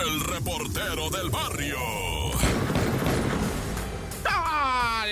el reportero del barrio.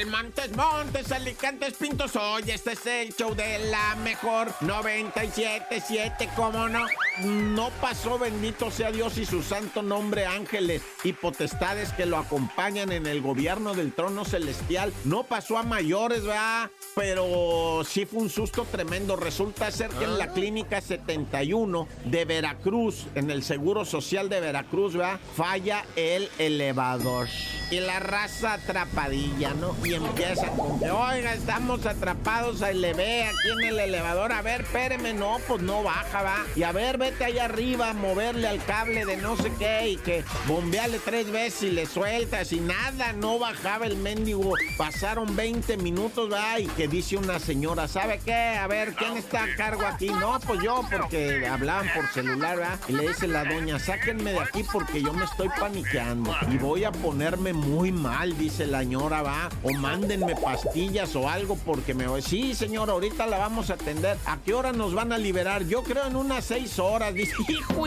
Montes, Montes, Alicantes, Pintos. Hoy este es el show de la mejor 97.7, ¿cómo no? No pasó, bendito sea Dios y su santo nombre, ángeles y potestades que lo acompañan en el gobierno del trono celestial. No pasó a mayores, ¿verdad? Pero sí fue un susto tremendo. Resulta ser que en la clínica 71 de Veracruz, en el Seguro Social de Veracruz, ¿verdad? Falla el elevador. Y la raza atrapadilla, ¿no? Y empiezan con que, oiga, estamos atrapados, ahí le ve aquí en el elevador. A ver, espéreme, no, pues no baja, va. Y a ver, vete allá arriba, moverle al cable de no sé qué y que bombeale tres veces y le sueltas y nada, no bajaba el mendigo. Pasaron 20 minutos, va, y que dice una señora, ¿sabe qué? A ver, ¿quién está a cargo aquí? No, pues yo, porque hablaban por celular, ¿verdad? Y le dice la doña, sáquenme de aquí porque yo me estoy paniqueando y voy a ponerme muy mal, dice la señora, va, o mándenme pastillas o algo porque me voy. Sí, señora, ahorita la vamos a atender. ¿A qué hora nos van a liberar? Yo creo en unas seis horas. Dice, hijo,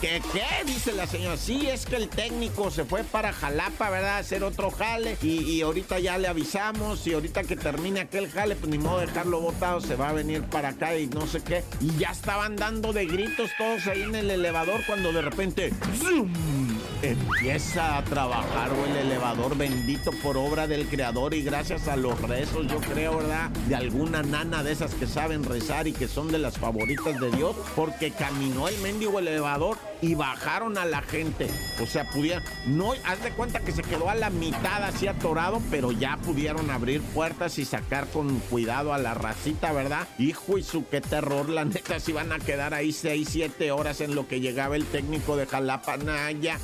¿qué qué? Dice la señora. Sí, es que el técnico se fue para Jalapa, ¿verdad? A hacer otro jale y, y ahorita ya le avisamos y ahorita que termine aquel jale, pues ni modo dejarlo botado, se va a venir para acá y no sé qué. Y ya estaban dando de gritos todos ahí en el elevador cuando de repente... ¡Zoom! Empieza a trabajar o el elevador bendito por obra del creador y gracias a los rezos, yo creo, ¿verdad? De alguna nana de esas que saben rezar y que son de las favoritas de Dios, porque caminó el mendigo elevador y bajaron a la gente. O sea, pudieron, no, haz de cuenta que se quedó a la mitad así atorado, pero ya pudieron abrir puertas y sacar con cuidado a la racita, ¿verdad? Hijo y su qué terror, la neta, si van a quedar ahí 6, 7 horas en lo que llegaba el técnico de Jalapa Naya.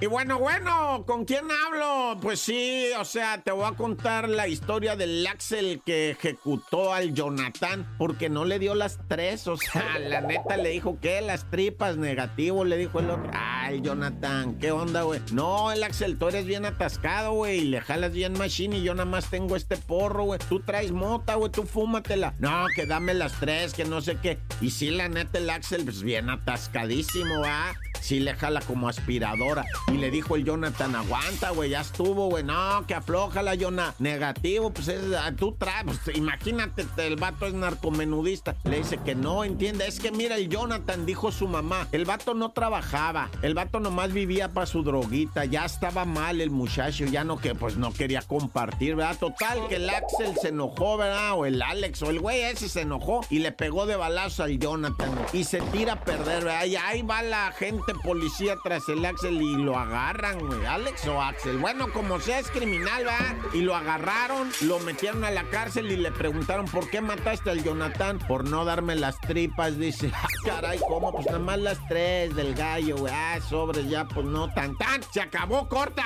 Y bueno, bueno, ¿con quién hablo? Pues sí, o sea, te voy a contar la historia del Axel que ejecutó al Jonathan porque no le dio las tres. O sea, la neta le dijo que las tripas negativo, le dijo el otro. Ay, Jonathan, ¿qué onda, güey? No, el Axel, tú eres bien atascado, güey, y le jalas bien machine y yo nada más tengo este porro, güey. Tú traes mota, güey, tú fúmatela. No, que dame las tres, que no sé qué. Y sí, la neta, el Axel, pues bien atascadísimo, ¿ah? Sí le jala como aspiradora. Y le dijo el Jonathan, aguanta, güey, ya estuvo, güey. No, que aflójala, Jonah. Negativo, pues es, tú traes, pues, imagínate, el vato es narcomenudista. Le dice que no, entiende. Es que mira, el Jonathan dijo su mamá, el vato no trabajaba, el vato nomás vivía para su droguita, ya estaba mal el muchacho, ya no que, pues no quería compartir, ¿verdad? Total, que el Axel se enojó, ¿verdad? O el Alex, o el güey ese se enojó y le pegó de balazo al Jonathan. Y se tira a perder, ¿verdad? Y ahí va la gente policía tras el Axel y lo agarran, güey. Alex o Axel. Bueno, como sea, es criminal, ¿verdad? Y lo agarraron, lo metieron a la cárcel y le preguntaron, ¿por qué mataste al Jonathan? Por no darme las tripas, dice. Ah, caray, ¿cómo? Pues nada más las tres del gallo, güey. Ah, sobres, ya, pues no tan tan. Se acabó, corta.